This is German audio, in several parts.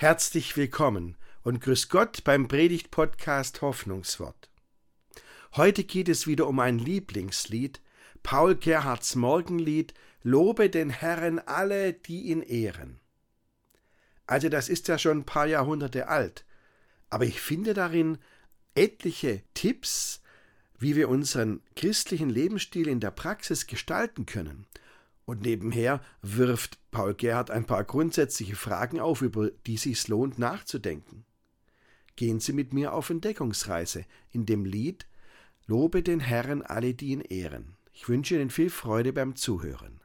Herzlich willkommen und grüß Gott beim Predigt-Podcast Hoffnungswort. Heute geht es wieder um ein Lieblingslied, Paul Gerhards Morgenlied Lobe den Herrn alle, die ihn ehren. Also das ist ja schon ein paar Jahrhunderte alt, aber ich finde darin etliche Tipps, wie wir unseren christlichen Lebensstil in der Praxis gestalten können und nebenher wirft Paul Gerhard ein paar grundsätzliche Fragen auf, über die sich's lohnt nachzudenken. Gehen Sie mit mir auf Entdeckungsreise in dem Lied Lobe den Herrn alle, die ihn ehren. Ich wünsche Ihnen viel Freude beim Zuhören.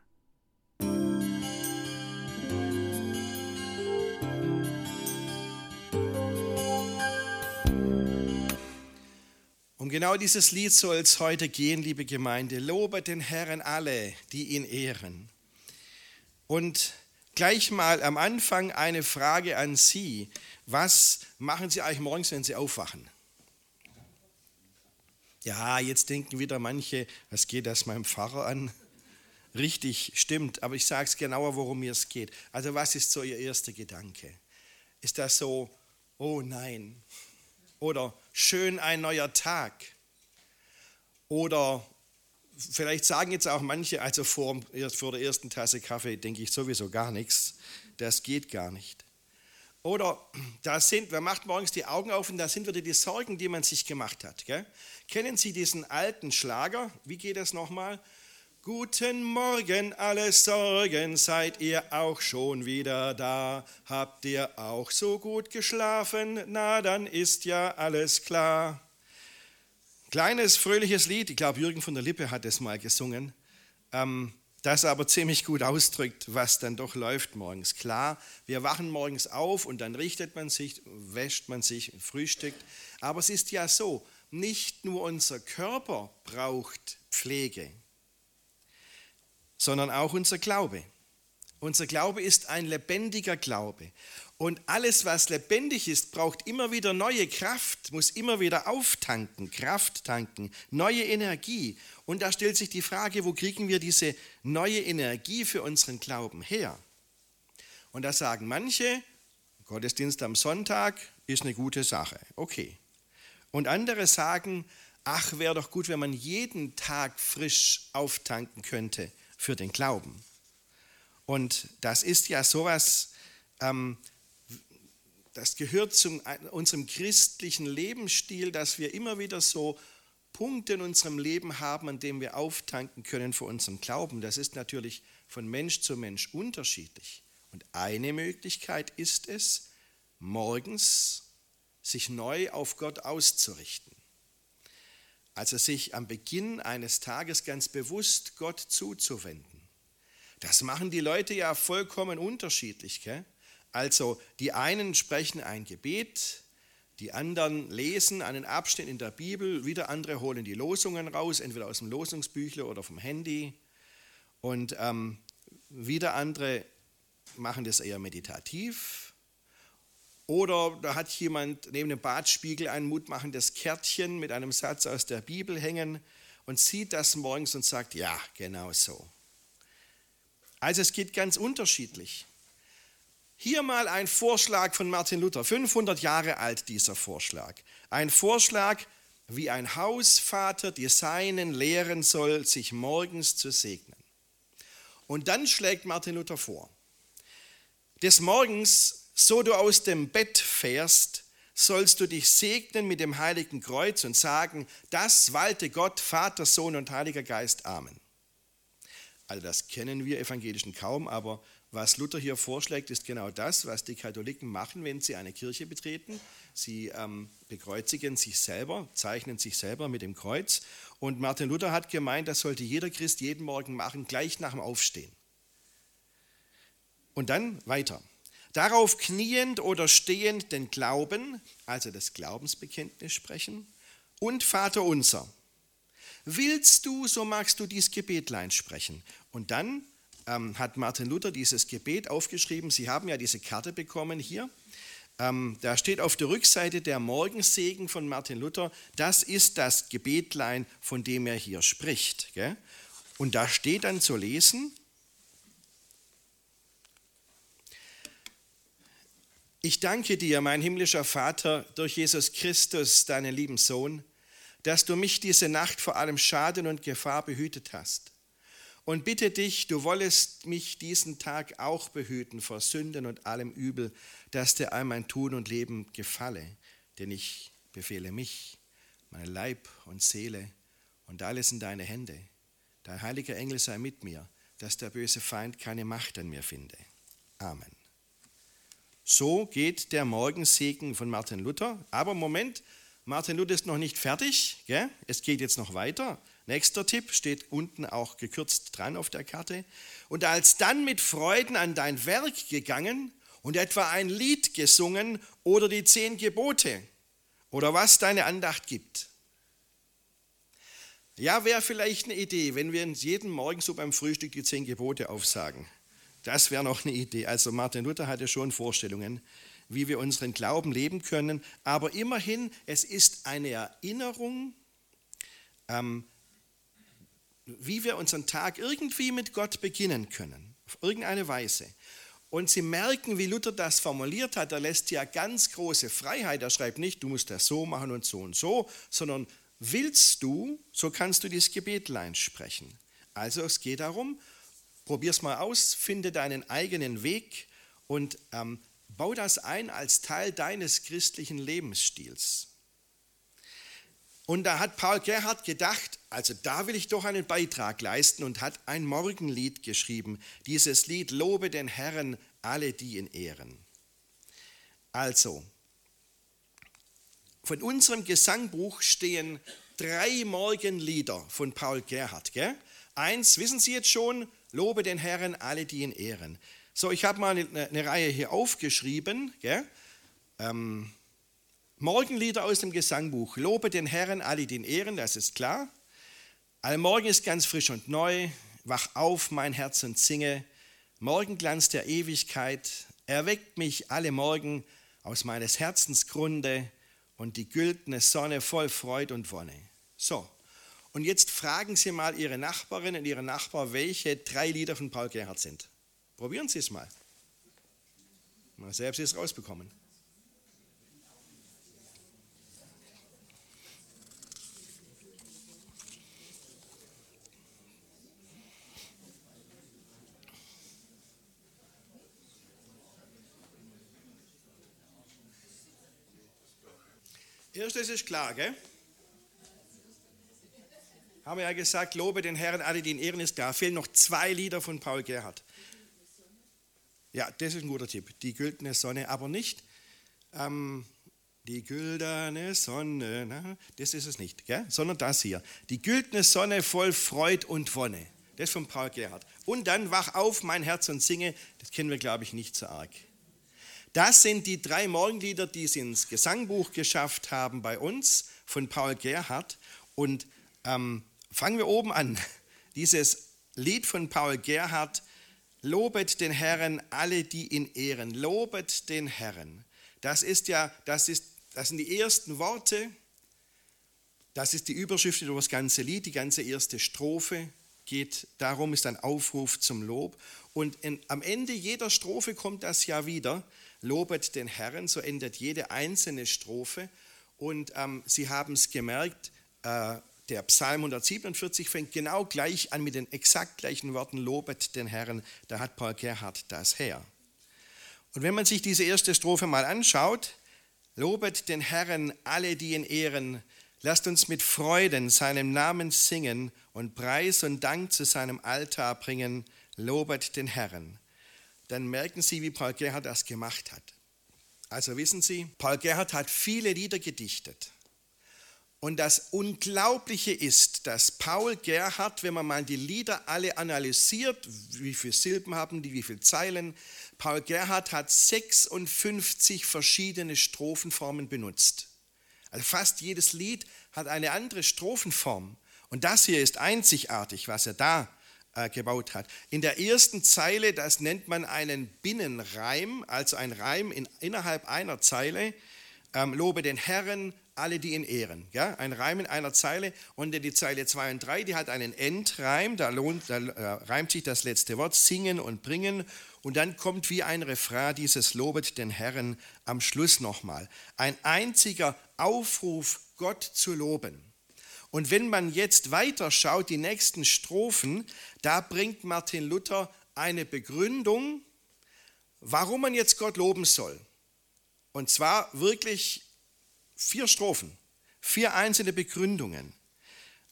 Genau dieses Lied soll es heute gehen, liebe Gemeinde. Lobe den Herrn alle, die ihn ehren. Und gleich mal am Anfang eine Frage an Sie. Was machen Sie eigentlich morgens, wenn Sie aufwachen? Ja, jetzt denken wieder manche, was geht das meinem Pfarrer an? Richtig, stimmt, aber ich sage es genauer, worum mir es geht. Also was ist so Ihr erster Gedanke? Ist das so, oh nein, oder schön ein neuer Tag. Oder vielleicht sagen jetzt auch manche, also vor, vor der ersten Tasse Kaffee denke ich sowieso gar nichts. Das geht gar nicht. Oder da sind, wer macht morgens die Augen auf und da sind wieder die Sorgen, die man sich gemacht hat. Gell? Kennen Sie diesen alten Schlager? Wie geht das nochmal? Guten Morgen, alle Sorgen, seid ihr auch schon wieder da? Habt ihr auch so gut geschlafen? Na, dann ist ja alles klar. Kleines, fröhliches Lied, ich glaube, Jürgen von der Lippe hat es mal gesungen, ähm, das aber ziemlich gut ausdrückt, was dann doch läuft morgens. Klar, wir wachen morgens auf und dann richtet man sich, wäscht man sich, frühstückt. Aber es ist ja so, nicht nur unser Körper braucht Pflege sondern auch unser Glaube. Unser Glaube ist ein lebendiger Glaube. Und alles, was lebendig ist, braucht immer wieder neue Kraft, muss immer wieder auftanken, Kraft tanken, neue Energie. Und da stellt sich die Frage, wo kriegen wir diese neue Energie für unseren Glauben her? Und da sagen manche, Gottesdienst am Sonntag ist eine gute Sache, okay. Und andere sagen, ach, wäre doch gut, wenn man jeden Tag frisch auftanken könnte für den Glauben. Und das ist ja sowas, ähm, das gehört zu unserem christlichen Lebensstil, dass wir immer wieder so Punkte in unserem Leben haben, an denen wir auftanken können für unseren Glauben. Das ist natürlich von Mensch zu Mensch unterschiedlich. Und eine Möglichkeit ist es, morgens sich neu auf Gott auszurichten. Also sich am Beginn eines Tages ganz bewusst Gott zuzuwenden. Das machen die Leute ja vollkommen unterschiedlich. Gell? Also die einen sprechen ein Gebet, die anderen lesen einen Abschnitt in der Bibel, wieder andere holen die Losungen raus, entweder aus dem Losungsbüchle oder vom Handy. Und ähm, wieder andere machen das eher meditativ oder da hat jemand neben dem Badspiegel ein mutmachendes Kärtchen mit einem Satz aus der Bibel hängen und sieht das morgens und sagt, ja, genau so. Also es geht ganz unterschiedlich. Hier mal ein Vorschlag von Martin Luther, 500 Jahre alt dieser Vorschlag. Ein Vorschlag, wie ein Hausvater die Seinen lehren soll, sich morgens zu segnen. Und dann schlägt Martin Luther vor, des Morgens so du aus dem Bett fährst, sollst du dich segnen mit dem heiligen Kreuz und sagen, das walte Gott, Vater, Sohn und Heiliger Geist. Amen. Also das kennen wir Evangelischen kaum, aber was Luther hier vorschlägt, ist genau das, was die Katholiken machen, wenn sie eine Kirche betreten. Sie ähm, bekreuzigen sich selber, zeichnen sich selber mit dem Kreuz. Und Martin Luther hat gemeint, das sollte jeder Christ jeden Morgen machen, gleich nach dem Aufstehen. Und dann weiter. Darauf kniend oder stehend den Glauben, also das Glaubensbekenntnis sprechen, und Vater unser. Willst du, so magst du dies Gebetlein sprechen. Und dann ähm, hat Martin Luther dieses Gebet aufgeschrieben. Sie haben ja diese Karte bekommen hier. Ähm, da steht auf der Rückseite der Morgensegen von Martin Luther. Das ist das Gebetlein, von dem er hier spricht. Gell? Und da steht dann zu lesen, Ich danke dir, mein himmlischer Vater, durch Jesus Christus, deinen lieben Sohn, dass du mich diese Nacht vor allem Schaden und Gefahr behütet hast. Und bitte dich, du wollest mich diesen Tag auch behüten vor Sünden und allem Übel, dass dir all mein Tun und Leben gefalle. Denn ich befehle mich, mein Leib und Seele und alles in deine Hände. Dein heiliger Engel sei mit mir, dass der böse Feind keine Macht an mir finde. Amen. So geht der Morgensegen von Martin Luther. Aber Moment, Martin Luther ist noch nicht fertig. Gell? Es geht jetzt noch weiter. Nächster Tipp steht unten auch gekürzt dran auf der Karte. Und als dann mit Freuden an dein Werk gegangen und etwa ein Lied gesungen oder die zehn Gebote oder was deine Andacht gibt. Ja, wäre vielleicht eine Idee, wenn wir uns jeden Morgen so beim Frühstück die zehn Gebote aufsagen. Das wäre noch eine Idee. Also Martin Luther hatte schon Vorstellungen, wie wir unseren Glauben leben können. Aber immerhin, es ist eine Erinnerung, ähm, wie wir unseren Tag irgendwie mit Gott beginnen können. Auf irgendeine Weise. Und Sie merken, wie Luther das formuliert hat. Er lässt ja ganz große Freiheit. Er schreibt nicht, du musst das so machen und so und so, sondern willst du, so kannst du dieses Gebetlein sprechen. Also es geht darum, Probier es mal aus, finde deinen eigenen Weg und ähm, bau das ein als Teil deines christlichen Lebensstils. Und da hat Paul Gerhard gedacht, also da will ich doch einen Beitrag leisten und hat ein Morgenlied geschrieben. Dieses Lied Lobe den Herrn, alle die ihn ehren. Also, von unserem Gesangbuch stehen drei Morgenlieder von Paul Gerhard. Gell? Eins, wissen Sie jetzt schon, Lobe den Herrn, alle, die ihn ehren. So, ich habe mal eine, eine, Reihe hier aufgeschrieben. Ähm, Morgenlieder aus dem Gesangbuch. Lobe den Herrn, alle, die ihn ehren, das ist klar. Allmorgen ist ganz frisch und neu. Wach auf, mein Herz, und singe. Morgenglanz der Ewigkeit. Erweckt mich alle Morgen aus meines Herzens Grunde und die güldene Sonne voll Freud und Wonne. So, und jetzt fragen Sie mal Ihre Nachbarin und Ihren Nachbar, welche drei Lieder von Paul Gerhardt sind. Probieren Sie es mal. Mal selbst es rausbekommen. Erstes ist klar, gell? haben wir ja gesagt, lobe den Herrn, alle, die in Ehren ist. Da fehlen noch zwei Lieder von Paul Gerhardt. Ja, das ist ein guter Tipp. Die güldene Sonne, aber nicht ähm, die güldene Sonne, na, das ist es nicht, gell? sondern das hier. Die güldene Sonne voll Freud und Wonne. Das ist von Paul Gerhardt. Und dann wach auf, mein Herz und singe. Das kennen wir, glaube ich, nicht so arg. Das sind die drei Morgenlieder, die es ins Gesangbuch geschafft haben bei uns von Paul Gerhardt. Und ähm, Fangen wir oben an. Dieses Lied von Paul Gerhardt, Lobet den Herrn, alle, die ihn ehren. Lobet den Herrn. Das ist ja, das, ist, das sind die ersten Worte. Das ist die Überschrift über das ganze Lied. Die ganze erste Strophe geht darum, ist ein Aufruf zum Lob. Und in, am Ende jeder Strophe kommt das ja wieder. Lobet den Herrn, so endet jede einzelne Strophe. Und ähm, Sie haben es gemerkt, äh, der Psalm 147 fängt genau gleich an mit den exakt gleichen Worten, lobet den Herrn, da hat Paul Gerhardt das her. Und wenn man sich diese erste Strophe mal anschaut, lobet den Herrn alle, die ihn ehren, lasst uns mit Freuden seinem Namen singen und Preis und Dank zu seinem Altar bringen, lobet den Herrn. Dann merken Sie, wie Paul Gerhardt das gemacht hat. Also wissen Sie, Paul Gerhardt hat viele Lieder gedichtet. Und das Unglaubliche ist, dass Paul Gerhardt, wenn man mal die Lieder alle analysiert, wie viele Silben haben die, wie viele Zeilen, Paul Gerhardt hat 56 verschiedene Strophenformen benutzt. Also fast jedes Lied hat eine andere Strophenform. Und das hier ist einzigartig, was er da äh, gebaut hat. In der ersten Zeile, das nennt man einen Binnenreim, also ein Reim in, innerhalb einer Zeile. Ähm, lobe den Herrn, alle die ihn ehren. Ja? Ein Reim in einer Zeile und die Zeile 2 und 3, die hat einen Endreim, da, lohnt, da äh, reimt sich das letzte Wort, singen und bringen und dann kommt wie ein Refrain dieses Lobet den Herrn am Schluss nochmal. Ein einziger Aufruf, Gott zu loben. Und wenn man jetzt weiter schaut, die nächsten Strophen, da bringt Martin Luther eine Begründung, warum man jetzt Gott loben soll. Und zwar wirklich vier Strophen, vier einzelne Begründungen.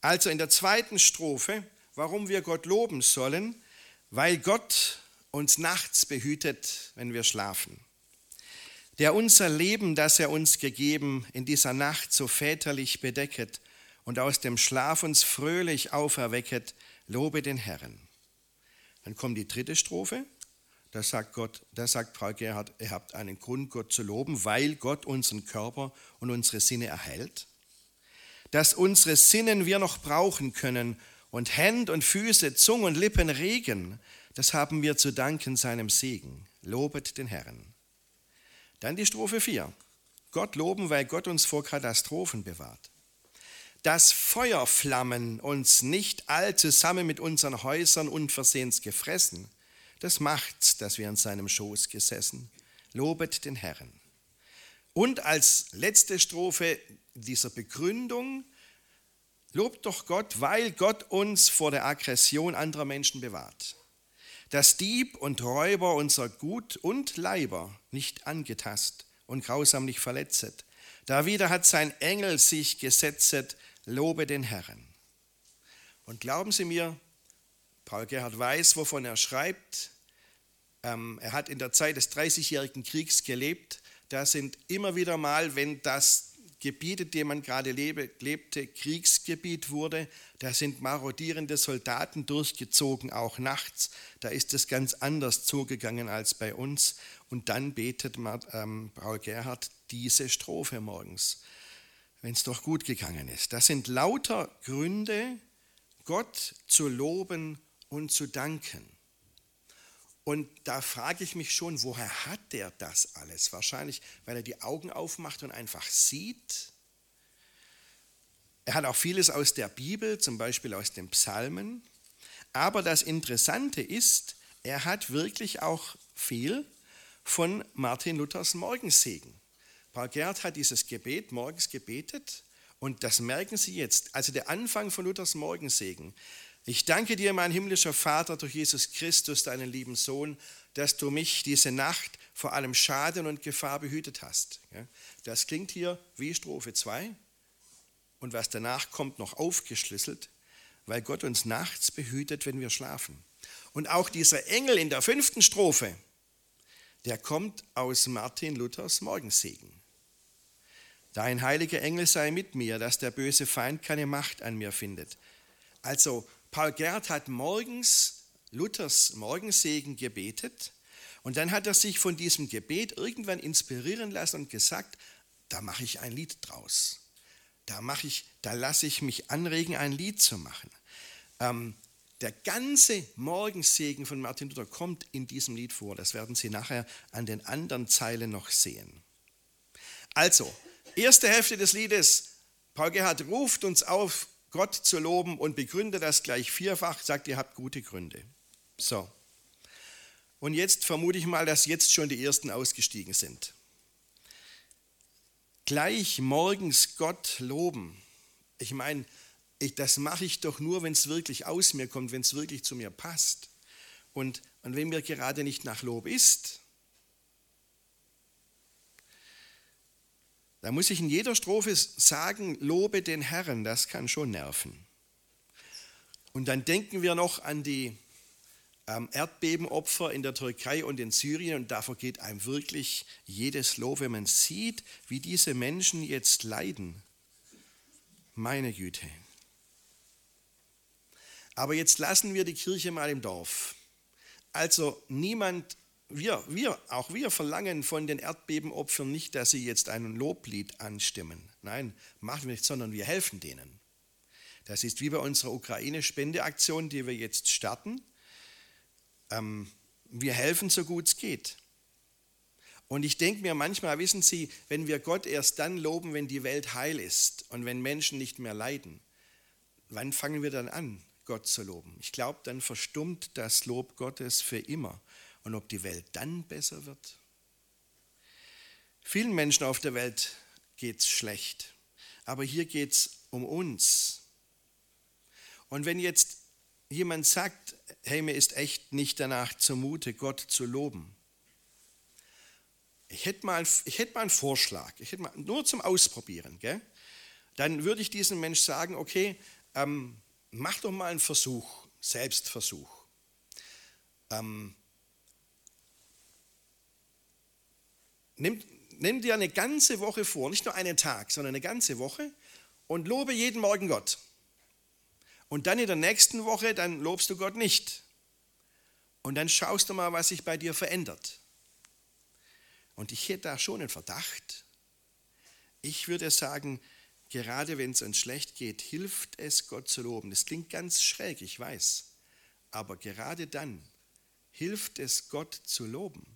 Also in der zweiten Strophe, warum wir Gott loben sollen, weil Gott uns nachts behütet, wenn wir schlafen. Der unser Leben, das er uns gegeben, in dieser Nacht so väterlich bedecket und aus dem Schlaf uns fröhlich auferwecket, lobe den Herrn. Dann kommt die dritte Strophe. Da sagt Gott, da sagt Paul Gerhard, ihr habt einen Grund, Gott zu loben, weil Gott unseren Körper und unsere Sinne erhält. Dass unsere Sinnen wir noch brauchen können und Hände und Füße, Zunge und Lippen regen, das haben wir zu danken seinem Segen. Lobet den Herrn. Dann die Strophe 4. Gott loben, weil Gott uns vor Katastrophen bewahrt. Dass Feuerflammen uns nicht all zusammen mit unseren Häusern unversehens gefressen, das macht's, dass wir in seinem Schoß gesessen. Lobet den Herrn. Und als letzte Strophe dieser Begründung, lobt doch Gott, weil Gott uns vor der Aggression anderer Menschen bewahrt. Dass Dieb und Räuber unser Gut und Leiber nicht angetast und grausam nicht verletzet. Da wieder hat sein Engel sich gesetzet, lobe den Herrn. Und glauben Sie mir, Paul Gerhard weiß, wovon er schreibt. Ähm, er hat in der Zeit des Dreißigjährigen Kriegs gelebt. Da sind immer wieder mal, wenn das Gebiet, in dem man gerade lebte, Kriegsgebiet wurde, da sind marodierende Soldaten durchgezogen, auch nachts. Da ist es ganz anders zugegangen als bei uns. Und dann betet ähm, Paul Gerhard diese Strophe morgens, wenn es doch gut gegangen ist. Das sind lauter Gründe, Gott zu loben und zu danken. Und da frage ich mich schon, woher hat der das alles? Wahrscheinlich, weil er die Augen aufmacht und einfach sieht. Er hat auch vieles aus der Bibel, zum Beispiel aus den Psalmen. Aber das Interessante ist, er hat wirklich auch viel von Martin Luthers Morgensegen. Paul Gerd hat dieses Gebet morgens gebetet und das merken Sie jetzt. Also der Anfang von Luthers Morgensegen. Ich danke dir, mein himmlischer Vater, durch Jesus Christus, deinen lieben Sohn, dass du mich diese Nacht vor allem Schaden und Gefahr behütet hast. Das klingt hier wie Strophe 2 und was danach kommt, noch aufgeschlüsselt, weil Gott uns nachts behütet, wenn wir schlafen. Und auch dieser Engel in der fünften Strophe, der kommt aus Martin Luthers Morgensegen. Dein heiliger Engel sei mit mir, dass der böse Feind keine Macht an mir findet. Also Paul Gerd hat morgens Luthers Morgensegen gebetet und dann hat er sich von diesem Gebet irgendwann inspirieren lassen und gesagt, da mache ich ein Lied draus. Da mache ich, da lasse ich mich anregen, ein Lied zu machen. Ähm, der ganze Morgensegen von Martin Luther kommt in diesem Lied vor. Das werden Sie nachher an den anderen Zeilen noch sehen. Also, erste Hälfte des Liedes. Paul Gerhard ruft uns auf, Gott zu loben und begründe das gleich vierfach, sagt, ihr habt gute Gründe. So. Und jetzt vermute ich mal, dass jetzt schon die ersten ausgestiegen sind. Gleich morgens Gott loben. Ich meine, ich, das mache ich doch nur, wenn es wirklich aus mir kommt, wenn es wirklich zu mir passt. Und, und wenn mir gerade nicht nach Lob ist, Da muss ich in jeder Strophe sagen, lobe den Herrn, das kann schon nerven. Und dann denken wir noch an die ähm, Erdbebenopfer in der Türkei und in Syrien und da vergeht einem wirklich jedes Lob, wenn man sieht, wie diese Menschen jetzt leiden. Meine Güte. Aber jetzt lassen wir die Kirche mal im Dorf. Also niemand wir, wir, auch wir verlangen von den Erdbebenopfern nicht, dass sie jetzt ein Loblied anstimmen. Nein, machen wir nicht, sondern wir helfen denen. Das ist wie bei unserer Ukraine-Spendeaktion, die wir jetzt starten. Ähm, wir helfen so gut es geht. Und ich denke mir manchmal, wissen Sie, wenn wir Gott erst dann loben, wenn die Welt heil ist und wenn Menschen nicht mehr leiden, wann fangen wir dann an, Gott zu loben? Ich glaube, dann verstummt das Lob Gottes für immer. Und ob die Welt dann besser wird? Vielen Menschen auf der Welt geht es schlecht, aber hier geht es um uns. Und wenn jetzt jemand sagt, hey, mir ist echt nicht danach zumute, Gott zu loben, ich hätte mal, ich hätte mal einen Vorschlag, ich hätte mal, nur zum Ausprobieren, gell? dann würde ich diesem Mensch sagen, okay, ähm, mach doch mal einen Versuch, Selbstversuch. Ähm, nimm, nimm dir eine ganze Woche vor, nicht nur einen Tag, sondern eine ganze Woche und lobe jeden Morgen Gott. Und dann in der nächsten Woche, dann lobst du Gott nicht. Und dann schaust du mal, was sich bei dir verändert. Und ich hätte da schon einen Verdacht. Ich würde sagen, gerade wenn es uns schlecht geht, hilft es, Gott zu loben. Das klingt ganz schräg, ich weiß. Aber gerade dann hilft es, Gott zu loben.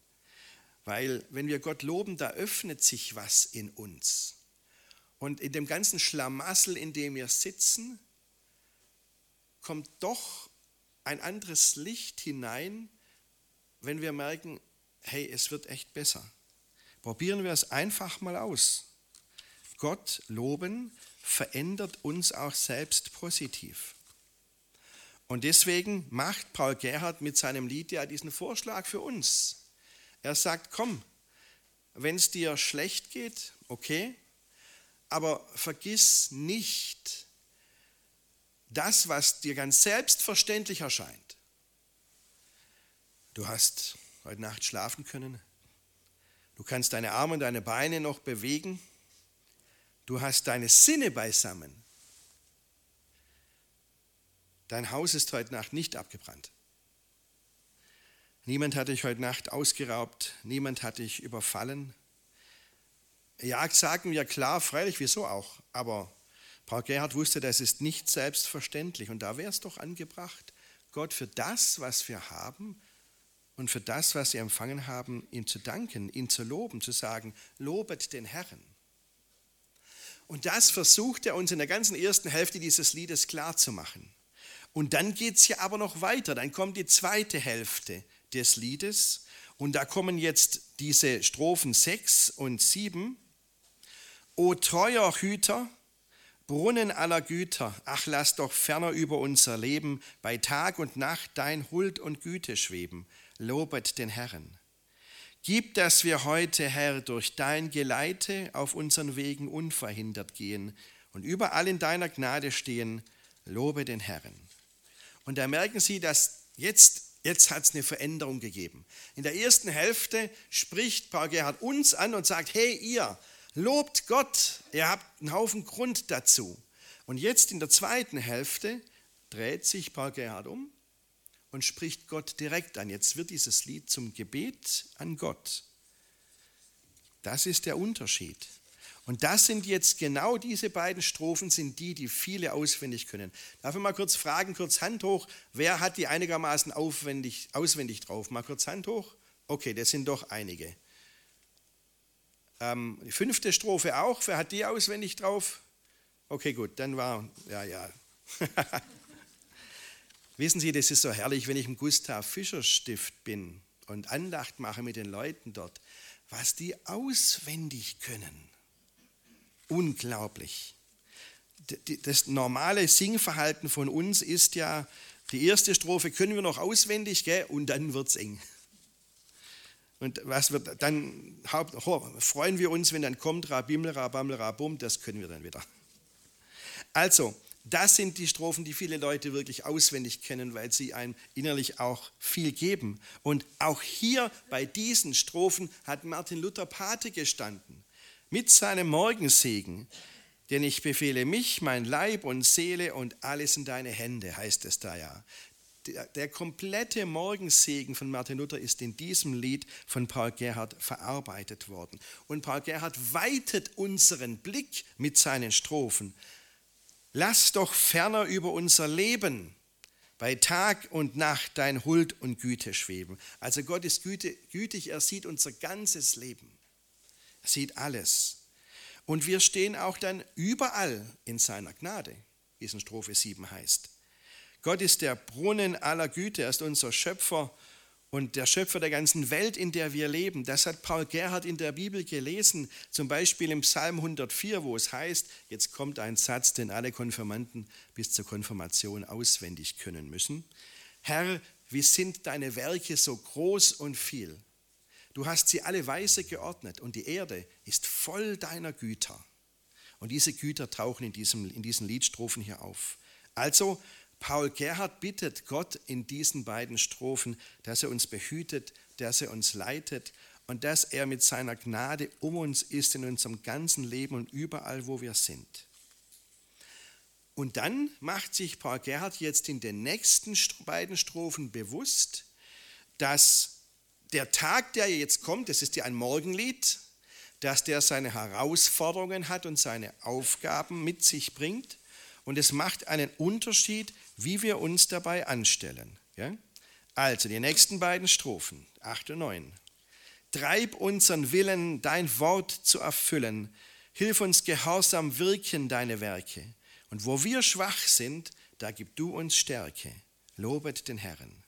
Weil wenn wir Gott loben, da öffnet sich was in uns. Und in dem ganzen Schlamassel, in dem wir sitzen, kommt doch ein anderes Licht hinein, wenn wir merken, hey, es wird echt besser. Probieren wir es einfach mal aus. Gott loben verändert uns auch selbst positiv. Und deswegen macht Paul Gerhard mit seinem Lied ja diesen Vorschlag für uns. Er sagt, komm, wenn es dir schlecht geht, okay, aber vergiss nicht das, was dir ganz selbstverständlich erscheint. Du hast heute Nacht schlafen können, Du kannst deine Arme und deine Beine noch bewegen. Du hast deine Sinne beisammen. Dein Haus ist heute Nacht nicht abgebrannt. Niemand hat dich heute Nacht ausgeraubt. Niemand hat dich überfallen. Ja, sagen wir klar, freilich, wieso auch. Aber Paul Gerhard wusste, das ist nicht selbstverständlich. Und da wäre es doch angebracht, Gott für das, was wir haben, und für das, was sie empfangen haben, ihm zu danken, ihn zu loben, zu sagen, lobet den Herrn. Und das versucht er uns in der ganzen ersten Hälfte dieses Liedes klarzumachen. Und dann geht es ja aber noch weiter, dann kommt die zweite Hälfte des Liedes und da kommen jetzt diese Strophen 6 und 7. O treuer Hüter, Brunnen aller Güter, ach lass doch ferner über unser Leben bei Tag und Nacht dein Huld und Güte schweben lobet den Herrn. Gib, dass wir heute, Herr, durch dein Geleite auf unseren Wegen unverhindert gehen und überall in deiner Gnade stehen, lobe den Herrn. Und da merken Sie, dass jetzt, jetzt hat es eine Veränderung gegeben. In der ersten Hälfte spricht Paul Gerhard uns an und sagt, hey ihr, lobt Gott, ihr habt einen Haufen Grund dazu. Und jetzt in der zweiten Hälfte dreht sich Paul Gerhard um und spricht Gott direkt an. Jetzt wird dieses Lied zum Gebet an Gott. Das ist der Unterschied. Und das sind jetzt genau diese beiden Strophen, sind die, die viele auswendig können. Darf ich mal kurz fragen, kurz Hand hoch, wer hat die einigermaßen aufwendig, auswendig drauf? Mal kurz Hand hoch. Okay, das sind doch einige. Ähm, die fünfte Strophe auch, wer hat die auswendig drauf? Okay, gut, dann war, ja, ja. Wissen Sie, das ist so herrlich, wenn ich im Gustav Fischer Stift bin und Andacht mache mit den Leuten dort, was die auswendig können. Unglaublich. Das normale Singverhalten von uns ist ja, die erste Strophe können wir noch auswendig, gell? und dann wird es eng. Und was wird dann freuen wir uns, wenn dann kommt Rabimmel, Rabammel, Rabum, das können wir dann wieder. Also, das sind die Strophen, die viele Leute wirklich auswendig kennen, weil sie einem innerlich auch viel geben. Und auch hier bei diesen Strophen hat Martin Luther Pate gestanden. Mit seinem Morgensegen. Denn ich befehle mich, mein Leib und Seele und alles in deine Hände, heißt es da ja. Der, komplette Morgensegen von Martin Luther ist in diesem Lied von Paul Gerhard verarbeitet worden. Und Paul Gerhard weitet unseren Blick mit seinen Strophen Lass doch ferner über unser Leben bei Tag und Nacht dein Huld und Güte schweben. Also Gott ist gütig, er sieht unser ganzes Leben. Sieht alles. Und wir stehen auch dann überall in seiner Gnade, wie es in Strophe 7 heißt. Gott ist der Brunnen aller Güte, er ist unser Schöpfer und der Schöpfer der ganzen Welt, in der wir leben. Das hat Paul Gerhard in der Bibel gelesen, zum Beispiel im Psalm 104, wo es heißt, jetzt kommt ein Satz, den alle Konfirmanden bis zur Konfirmation auswendig können müssen. Herr, wie sind deine Werke so groß und viel? Du hast sie alle weise geordnet und die Erde ist voll deiner Güter. Und diese Güter tauchen in, diesem, in diesen Liedstrophen hier auf. Also Paul Gerhard bittet Gott in diesen beiden Strophen, dass er uns behütet, dass er uns leitet und dass er mit seiner Gnade um uns ist in unserem ganzen Leben und überall, wo wir sind. Und dann macht sich Paul Gerhard jetzt in den nächsten beiden Strophen bewusst, dass der Tag, der jetzt kommt, das ist ja ein Morgenlied, dass der seine Herausforderungen hat und seine Aufgaben mit sich bringt. Und es macht einen Unterschied, wie wir uns dabei anstellen. Ja? Also die nächsten beiden Strophen, 8 und 9. Treib unseren Willen, dein Wort zu erfüllen. Hilf uns gehorsam wirken deine Werke. Und wo wir schwach sind, da gib du uns Stärke. Lobet den Herrn.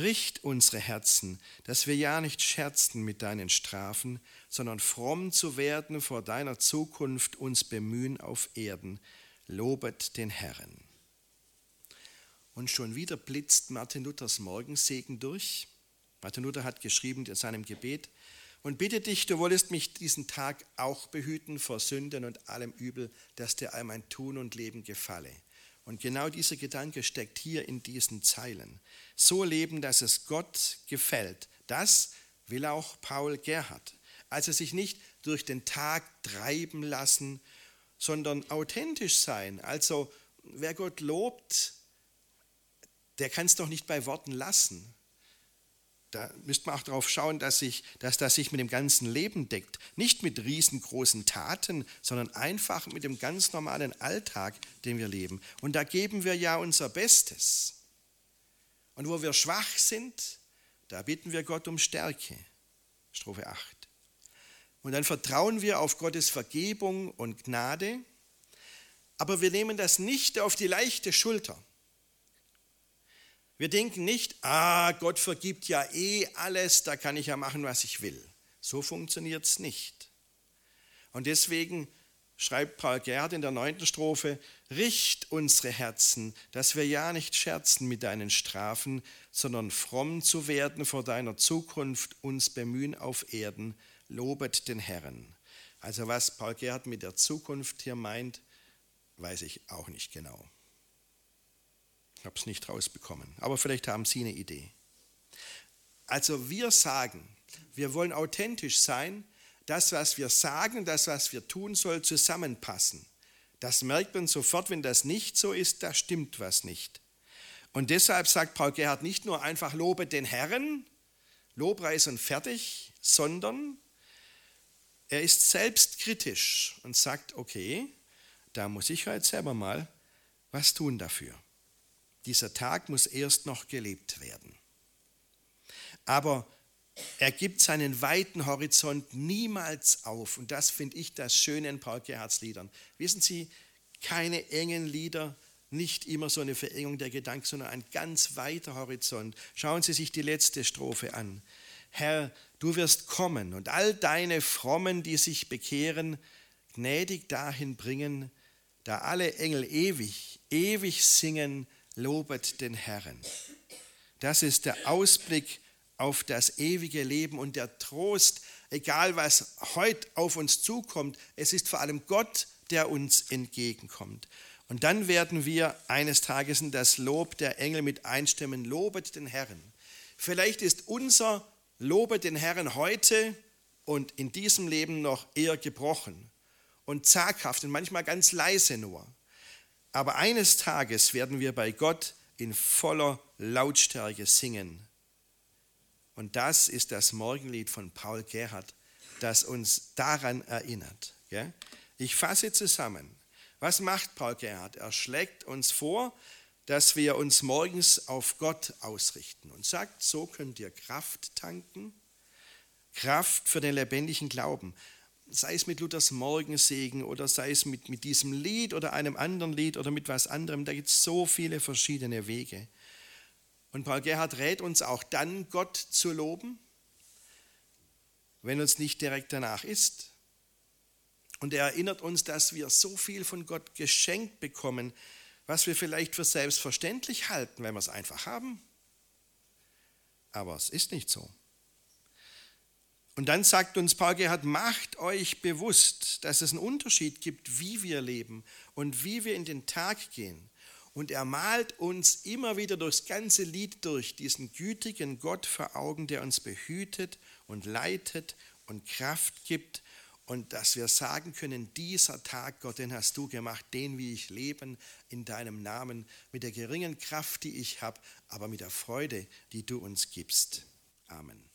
Richt unsere Herzen, dass wir ja nicht scherzen mit deinen Strafen, sondern fromm zu werden vor deiner Zukunft uns bemühen auf Erden. Lobet den Herrn. Und schon wieder blitzt Martin Luthers Morgensegen durch. Martin Luther hat geschrieben in seinem Gebet, und bitte dich, du wolltest mich diesen Tag auch behüten vor Sünden und allem Übel, dass dir all mein Tun und Leben gefalle. Und genau dieser Gedanke steckt hier in diesen Zeilen. So leben, dass es Gott gefällt. Das will auch Paul Gerhard. Also sich nicht durch den Tag treiben lassen, sondern authentisch sein. Also wer Gott lobt, der kann es doch nicht bei Worten lassen. Da müsste man auch darauf schauen, dass, sich, dass das sich mit dem ganzen Leben deckt. Nicht mit riesengroßen Taten, sondern einfach mit dem ganz normalen Alltag, den wir leben. Und da geben wir ja unser Bestes. Und wo wir schwach sind, da bitten wir Gott um Stärke. Strophe 8. Und dann vertrauen wir auf Gottes Vergebung und Gnade, aber wir nehmen das nicht auf die leichte Schulter. Wir denken nicht, ah, Gott vergibt ja eh alles, da kann ich ja machen, was ich will. So funktioniert es nicht. Und deswegen schreibt Paul Gerd in der neunten Strophe, richt unsere Herzen, dass wir ja nicht scherzen mit deinen Strafen, sondern fromm zu werden vor deiner Zukunft uns bemühen auf Erden, lobet den Herrn. Also was Paul Gerhard mit der Zukunft hier meint, weiß ich auch nicht genau. Ich habe es nicht rausbekommen, aber vielleicht haben Sie eine Idee. Also wir sagen, wir wollen authentisch sein, das, was wir sagen, das, was wir tun, soll zusammenpassen. Das merkt man sofort, wenn das nicht so ist, da stimmt was nicht. Und deshalb sagt Paul Gerhard nicht nur einfach Lobe den Herrn, Lobpreis und fertig, sondern er ist selbstkritisch und sagt, okay, da muss ich halt selber mal was tun dafür. Dieser Tag muss erst noch gelebt werden. Aber er gibt seinen weiten Horizont niemals auf. Und das finde ich das Schöne in Paul Gerhards Liedern. Wissen Sie, keine engen Lieder, nicht immer so eine Verengung der Gedanken, sondern ein ganz weiter Horizont. Schauen Sie sich die letzte Strophe an. Herr, du wirst kommen und all deine Frommen, die sich bekehren, gnädig dahin bringen, da alle Engel ewig, ewig singen, lobet den Herrn. Das ist der Ausblick auf das ewige Leben und der Trost, egal was heute auf uns zukommt. Es ist vor allem Gott, der uns entgegenkommt. Und dann werden wir eines Tages in das Lob der Engel mit einstimmen, lobet den Herrn. Vielleicht ist unser Lobe den Herrn heute und in diesem Leben noch eher gebrochen und zaghaft und manchmal ganz leise nur. Aber eines Tages werden wir bei Gott in voller Lautstärke singen. Und das ist das Morgenlied von Paul Gerhard, das uns daran erinnert. Ich fasse zusammen. Was macht Paul Gerhard? Er schlägt uns vor, dass wir uns morgens auf Gott ausrichten und sagt, so könnt ihr Kraft tanken, Kraft für den lebendigen Glauben. Sei es mit Luthers Morgensegen oder sei es mit, mit diesem Lied oder einem anderen Lied oder mit was anderem. Da gibt es so viele verschiedene Wege. Und Paul Gerhard rät uns auch dann, Gott zu loben, wenn uns nicht direkt danach ist. Und er erinnert uns, dass wir so viel von Gott geschenkt bekommen, was wir vielleicht für selbstverständlich halten, wenn wir es einfach haben. Aber es ist nicht so. Und dann sagt uns Paul Gerhard, macht euch bewusst, dass es einen Unterschied gibt, wie wir leben und wie wir in den Tag gehen. Und er malt uns immer wieder durchs ganze Lied durch diesen gütigen Gott vor Augen, der uns behütet und leitet und Kraft gibt und dass wir sagen können, dieser Tag, Gott, den hast du gemacht, den will ich leben in deinem Namen, mit der geringen Kraft, die ich habe, aber mit der Freude, die du uns gibst. Amen.